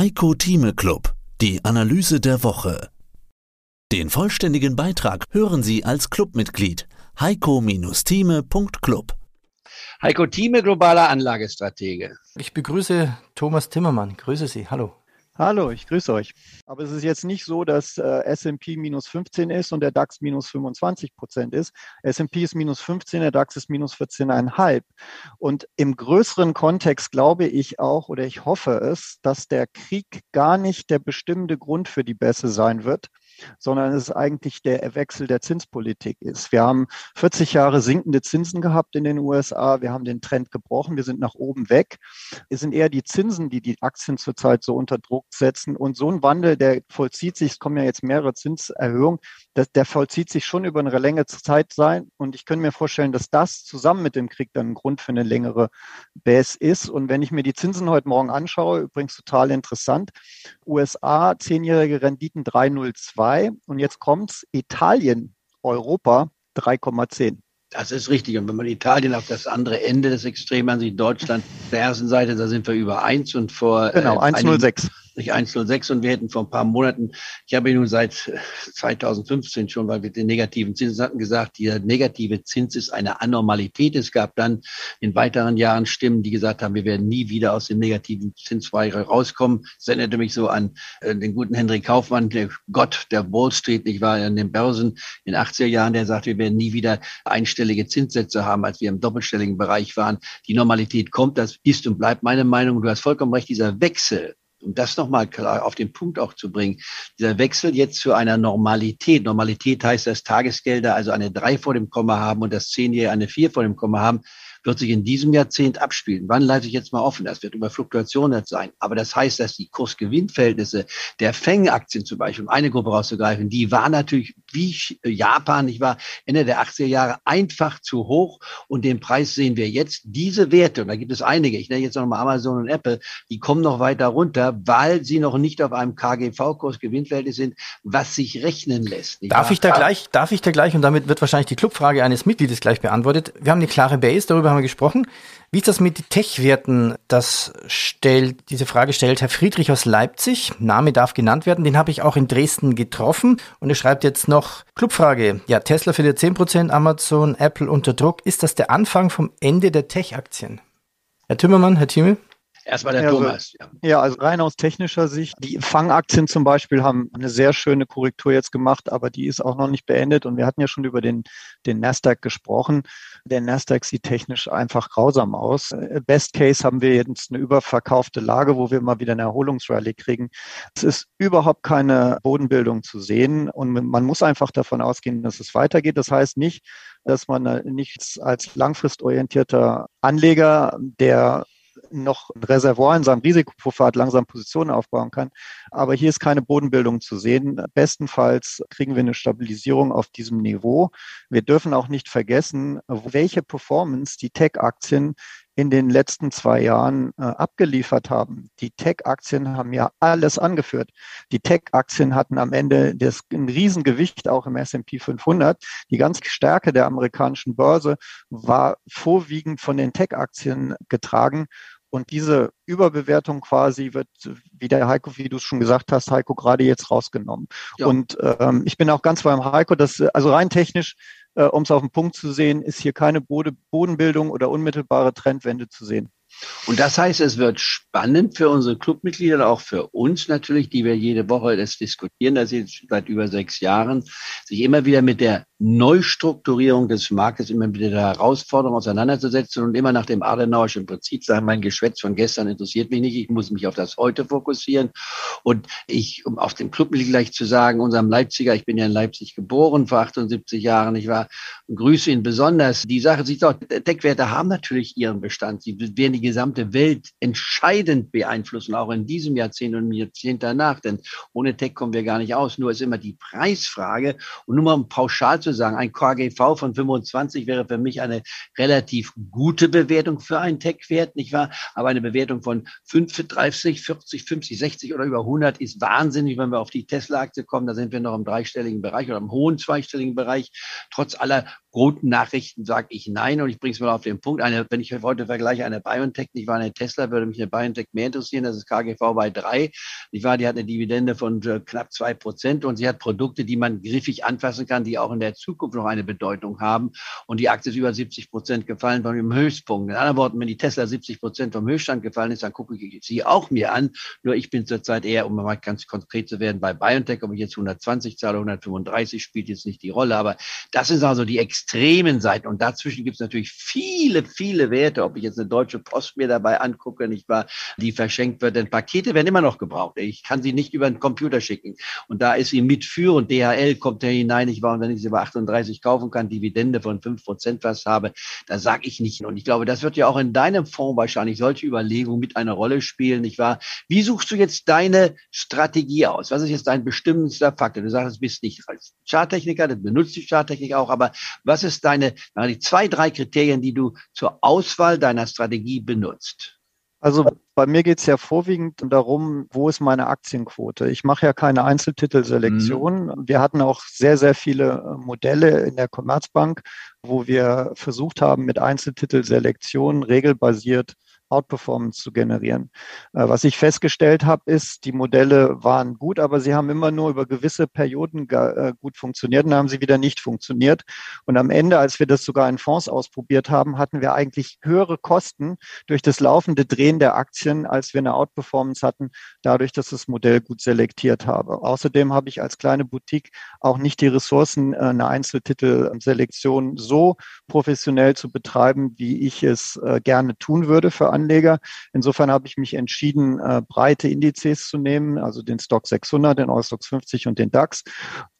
Heiko Thieme Club, die Analyse der Woche. Den vollständigen Beitrag hören Sie als Clubmitglied heiko-thieme.club. Heiko Thieme, globaler Anlagestratege. Ich begrüße Thomas Timmermann. Grüße Sie. Hallo. Hallo, ich grüße euch. Aber es ist jetzt nicht so, dass äh, S&P minus 15 ist und der DAX minus 25 Prozent ist. S&P ist minus 15, der DAX ist minus 14,5. Und im größeren Kontext glaube ich auch oder ich hoffe es, dass der Krieg gar nicht der bestimmende Grund für die Bässe sein wird, sondern es eigentlich der Wechsel der Zinspolitik ist. Wir haben 40 Jahre sinkende Zinsen gehabt in den USA. Wir haben den Trend gebrochen. Wir sind nach oben weg. Es sind eher die Zinsen, die die Aktien zurzeit so unter Druck setzen. Und so ein Wandel, der vollzieht sich, es kommen ja jetzt mehrere Zinserhöhungen, das, der vollzieht sich schon über eine längere Zeit sein. Und ich könnte mir vorstellen, dass das zusammen mit dem Krieg dann ein Grund für eine längere Bass ist. Und wenn ich mir die Zinsen heute Morgen anschaue, übrigens total interessant, USA, zehnjährige Renditen 302, 3 und jetzt kommt's Italien, Europa 3,10. Das ist richtig. Und wenn man Italien auf das andere Ende des Extrems ansieht, Deutschland, der ersten Seite, da sind wir über 1 und vor. Genau, äh, 1,06 nicht 1,06 und wir hätten vor ein paar Monaten, ich habe nun seit 2015 schon, weil wir den negativen Zins hatten, gesagt, dieser negative Zins ist eine Anormalität. Es gab dann in weiteren Jahren Stimmen, die gesagt haben, wir werden nie wieder aus dem negativen Zinsweigere rauskommen. Das erinnerte mich so an äh, den guten Henry Kaufmann, der Gott der Wall Street, ich war an den Börsen in 80er Jahren, der sagt, wir werden nie wieder einstellige Zinssätze haben, als wir im doppelstelligen Bereich waren. Die Normalität kommt, das ist und bleibt meine Meinung. Du hast vollkommen recht, dieser Wechsel um das nochmal klar auf den Punkt auch zu bringen, dieser Wechsel jetzt zu einer Normalität. Normalität heißt, dass Tagesgelder also eine drei vor dem Komma haben und das Zehnjährige eine vier vor dem Komma haben wird sich in diesem Jahrzehnt abspielen. Wann leite ich jetzt mal offen? Das wird über Fluktuationen sein. Aber das heißt, dass die Kursgewinnverhältnisse der Feng-Aktien zum Beispiel, um eine Gruppe rauszugreifen, die war natürlich wie Japan, ich war Ende der 80er Jahre einfach zu hoch und den Preis sehen wir jetzt. Diese Werte, und da gibt es einige, ich nenne jetzt nochmal Amazon und Apple, die kommen noch weiter runter, weil sie noch nicht auf einem KGV-Kurs Gewinnverhältnis sind, was sich rechnen lässt. Darf ich da gleich, darf ich da gleich, und damit wird wahrscheinlich die Clubfrage eines Mitgliedes gleich beantwortet. Wir haben eine klare Base, darüber haben wir gesprochen. Wie ist das mit Tech-Werten? Das stellt, diese Frage stellt Herr Friedrich aus Leipzig. Name darf genannt werden. Den habe ich auch in Dresden getroffen. Und er schreibt jetzt noch, Clubfrage. Ja, Tesla verliert 10%, Amazon, Apple unter Druck. Ist das der Anfang vom Ende der Tech-Aktien? Herr Timmermann, Herr Thieme? Erstmal der ja, Thomas. Ja. ja, also rein aus technischer Sicht. Die Fangaktien zum Beispiel haben eine sehr schöne Korrektur jetzt gemacht, aber die ist auch noch nicht beendet. Und wir hatten ja schon über den, den Nasdaq gesprochen. Der Nasdaq sieht technisch einfach grausam aus. Best Case haben wir jetzt eine überverkaufte Lage, wo wir mal wieder eine Erholungsrallye kriegen. Es ist überhaupt keine Bodenbildung zu sehen. Und man muss einfach davon ausgehen, dass es weitergeht. Das heißt nicht, dass man nicht als langfristorientierter Anleger, der noch ein Reservoir in seinem Risikopuffer hat, langsam Positionen aufbauen kann. Aber hier ist keine Bodenbildung zu sehen. Bestenfalls kriegen wir eine Stabilisierung auf diesem Niveau. Wir dürfen auch nicht vergessen, welche Performance die Tech-Aktien in den letzten zwei Jahren äh, abgeliefert haben. Die Tech-Aktien haben ja alles angeführt. Die Tech-Aktien hatten am Ende das, ein Riesengewicht auch im S&P 500. Die ganze Stärke der amerikanischen Börse war vorwiegend von den Tech-Aktien getragen. Und diese Überbewertung quasi wird, wie der Heiko, wie du es schon gesagt hast, Heiko, gerade jetzt rausgenommen. Ja. Und ähm, ich bin auch ganz beim Heiko, dass also rein technisch, äh, um es auf den Punkt zu sehen, ist hier keine Bodenbildung oder unmittelbare Trendwende zu sehen. Und das heißt, es wird spannend für unsere Clubmitglieder, auch für uns natürlich, die wir jede Woche das diskutieren, das jetzt seit über sechs Jahren, sich immer wieder mit der Neustrukturierung des Marktes, immer wieder der Herausforderung auseinanderzusetzen und immer nach dem Adenauerschen Prinzip sagen, mein Geschwätz von gestern interessiert mich nicht, ich muss mich auf das Heute fokussieren. Und ich, um auf dem Clubmitglied gleich zu sagen, unserem Leipziger, ich bin ja in Leipzig geboren vor 78 Jahren, ich war, grüße ihn besonders. Die Sache sieht doch, Deckwerte haben natürlich ihren Bestand. Sie werden die gesamte Welt entscheidend beeinflussen, auch in diesem Jahrzehnt und im Jahrzehnt danach. Denn ohne Tech kommen wir gar nicht aus. Nur ist immer die Preisfrage. Und nur mal um pauschal zu sagen, ein KGV von 25 wäre für mich eine relativ gute Bewertung für einen Tech-Wert, nicht wahr? Aber eine Bewertung von 35, 40, 50, 60 oder über 100 ist wahnsinnig, wenn wir auf die Tesla-Aktie kommen. Da sind wir noch im dreistelligen Bereich oder im hohen zweistelligen Bereich. Trotz aller guten Nachrichten sage ich nein und ich bringe es mal auf den Punkt. Eine, wenn ich heute vergleiche eine BioNTech, ich war eine Tesla, würde mich eine BioNTech mehr interessieren. Das ist KGV bei drei. Ich war, die hat eine Dividende von äh, knapp zwei Prozent und sie hat Produkte, die man griffig anfassen kann, die auch in der Zukunft noch eine Bedeutung haben. Und die Aktie ist über 70 Prozent gefallen von dem Höchstpunkt. In anderen Worten, wenn die Tesla 70 Prozent vom Höchststand gefallen ist, dann gucke ich sie auch mir an. Nur ich bin zurzeit eher, um mal ganz konkret zu werden, bei BioNTech, ob ich jetzt 120 zahle, 135 spielt jetzt nicht die Rolle. Aber das sind also die extremen Seiten. Und dazwischen gibt es natürlich viele, viele Werte, ob ich jetzt eine deutsche Post mir dabei angucke, nicht wahr, die verschenkt wird. Denn Pakete werden immer noch gebraucht. Ich kann sie nicht über den Computer schicken. Und da ist sie mitführend. DHL kommt da hinein, ich war, und wenn ich sie über 38 kaufen kann, Dividende von 5 Prozent was habe, da sage ich nicht. Und ich glaube, das wird ja auch in deinem Fonds wahrscheinlich solche Überlegungen mit einer Rolle spielen, nicht wahr? Wie suchst du jetzt deine Strategie aus? Was ist jetzt dein bestimmendster Faktor? Du sagst, du bist nicht als Charttechniker, du benutzt die Charttechnik auch, aber was ist deine, die zwei, drei Kriterien, die du zur Auswahl deiner Strategie benutzt? Also bei mir geht es ja vorwiegend darum, wo ist meine Aktienquote. Ich mache ja keine Einzeltitelselektion. Mhm. Wir hatten auch sehr, sehr viele äh, Modelle in der Commerzbank, wo wir versucht haben, mit Einzeltitelselektion regelbasiert Outperformance zu generieren. Äh, was ich festgestellt habe, ist, die Modelle waren gut, aber sie haben immer nur über gewisse Perioden äh, gut funktioniert und dann haben sie wieder nicht funktioniert. Und am Ende, als wir das sogar in Fonds ausprobiert haben, hatten wir eigentlich höhere Kosten durch das laufende Drehen der Aktien, als wir eine Outperformance hatten, dadurch, dass das Modell gut selektiert habe. Außerdem habe ich als kleine Boutique auch nicht die Ressourcen, äh, eine Einzeltitelselektion so professionell zu betreiben, wie ich es gerne tun würde für Anleger. Insofern habe ich mich entschieden, äh, breite Indizes zu nehmen, also den Stock 600, den Eurostox 50 und den DAX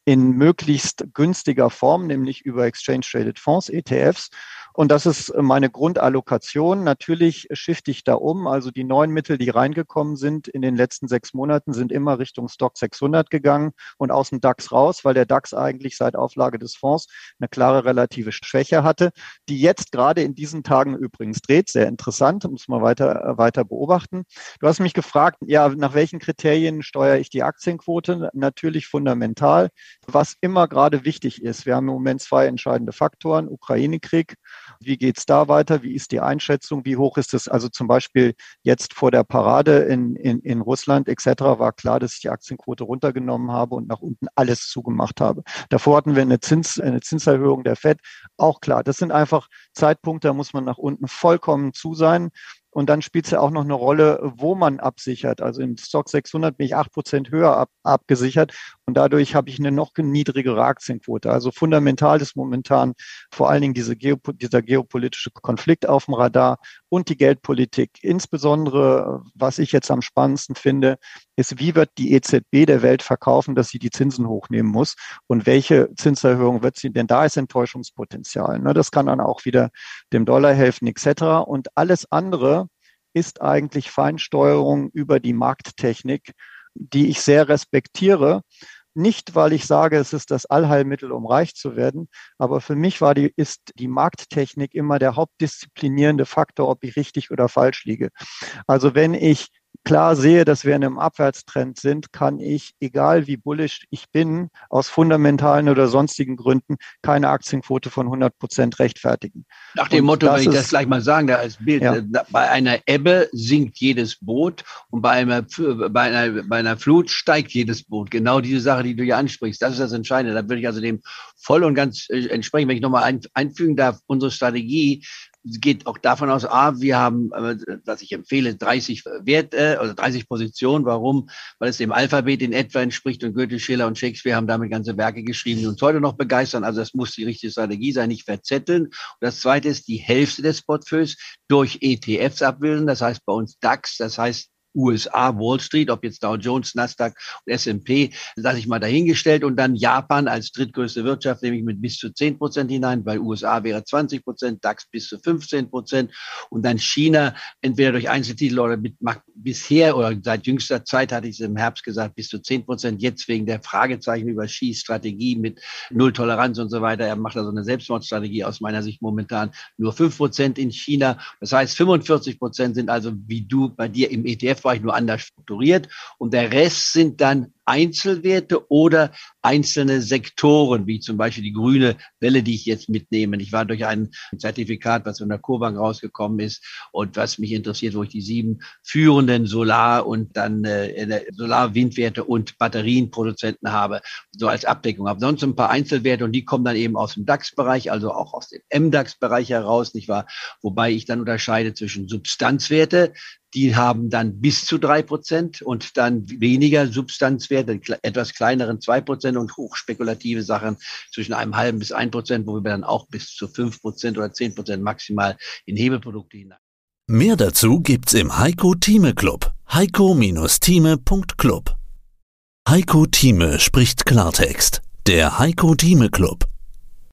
in möglichst günstiger Form, nämlich über Exchange Traded Fonds, ETFs und das ist meine Grundallokation. Natürlich shifte ich da um. Also die neuen Mittel, die reingekommen sind in den letzten sechs Monaten, sind immer Richtung Stock 600 gegangen und aus dem DAX raus, weil der DAX eigentlich seit Auflage des Fonds eine klare relative Schwäche hatte, die jetzt gerade in diesen Tagen übrigens dreht. Sehr interessant, muss man weiter, weiter beobachten. Du hast mich gefragt, ja, nach welchen Kriterien steuere ich die Aktienquote? Natürlich fundamental, was immer gerade wichtig ist. Wir haben im Moment zwei entscheidende Faktoren, Ukraine-Krieg wie geht's da weiter? Wie ist die Einschätzung? Wie hoch ist es? Also zum Beispiel jetzt vor der Parade in, in, in Russland etc. war klar, dass ich die Aktienquote runtergenommen habe und nach unten alles zugemacht habe. Davor hatten wir eine, Zins, eine Zinserhöhung der FED. Auch klar. Das sind einfach Zeitpunkte, da muss man nach unten vollkommen zu sein. Und dann spielt es ja auch noch eine Rolle, wo man absichert. Also im Stock 600 bin ich acht Prozent höher ab, abgesichert und dadurch habe ich eine noch niedrigere Aktienquote. Also fundamental ist momentan vor allen Dingen diese Geopo dieser geopolitische Konflikt auf dem Radar und die Geldpolitik. Insbesondere, was ich jetzt am spannendsten finde, ist, wie wird die EZB der Welt verkaufen, dass sie die Zinsen hochnehmen muss und welche Zinserhöhung wird sie, denn da ist Enttäuschungspotenzial. Ne? Das kann dann auch wieder dem Dollar helfen etc. Und alles andere ist eigentlich Feinsteuerung über die Markttechnik, die ich sehr respektiere. Nicht, weil ich sage, es ist das Allheilmittel, um reich zu werden, aber für mich war die, ist die Markttechnik immer der hauptdisziplinierende Faktor, ob ich richtig oder falsch liege. Also wenn ich klar sehe, dass wir in einem Abwärtstrend sind, kann ich, egal wie bullish ich bin, aus fundamentalen oder sonstigen Gründen keine Aktienquote von 100 Prozent rechtfertigen. Nach dem und Motto, wenn ich das gleich mal sagen, da als Bild, ja. Äh, bei einer Ebbe sinkt jedes Boot und bei einer, bei, einer, bei einer Flut steigt jedes Boot. Genau diese Sache, die du hier ansprichst, das ist das Entscheidende. Da würde ich also dem voll und ganz äh, entsprechen, wenn ich nochmal einfügen darf, unsere Strategie geht auch davon aus, ah, wir haben, äh, was ich empfehle, 30 Wert, äh, oder 30 Positionen. Warum? Weil es dem Alphabet in etwa entspricht und Goethe, Schiller und Shakespeare haben damit ganze Werke geschrieben, die uns heute noch begeistern. Also das muss die richtige Strategie sein, nicht verzetteln. Und das zweite ist die Hälfte des Portfolios durch ETFs abbilden. Das heißt bei uns DAX, das heißt USA, Wall Street, ob jetzt Dow Jones, Nasdaq und S&P, lasse ich mal dahingestellt und dann Japan als drittgrößte Wirtschaft nehme ich mit bis zu 10 Prozent hinein, weil USA wäre 20 Prozent, DAX bis zu 15 Prozent und dann China entweder durch Einzeltitel oder mit bisher oder seit jüngster Zeit hatte ich es im Herbst gesagt, bis zu 10 Prozent, jetzt wegen der Fragezeichen über Xis Strategie mit Null Toleranz und so weiter. Er macht also eine Selbstmordstrategie aus meiner Sicht momentan nur 5 Prozent in China. Das heißt, 45 Prozent sind also wie du bei dir im ETF vielleicht nur anders strukturiert. Und der Rest sind dann Einzelwerte oder einzelne Sektoren, wie zum Beispiel die grüne Welle, die ich jetzt mitnehme. Ich war durch ein Zertifikat, was von der Kurbank rausgekommen ist und was mich interessiert, wo ich die sieben führenden Solar- und dann äh, Solar-Windwerte und Batterienproduzenten habe, so als Abdeckung habe. Sonst ein paar Einzelwerte und die kommen dann eben aus dem DAX-Bereich, also auch aus dem MDAX-Bereich heraus, nicht wahr? Wobei ich dann unterscheide zwischen Substanzwerte, die haben dann bis zu drei Prozent und dann weniger Substanzwerte, etwas kleineren zwei Prozent und hochspekulative Sachen zwischen einem halben bis ein Prozent, wo wir dann auch bis zu fünf Prozent oder zehn Prozent maximal in Hebelprodukte hinein. Mehr dazu gibt's im Heiko Thieme Club. Heiko-Thieme.club. Heiko Thieme spricht Klartext. Der Heiko Thieme Club.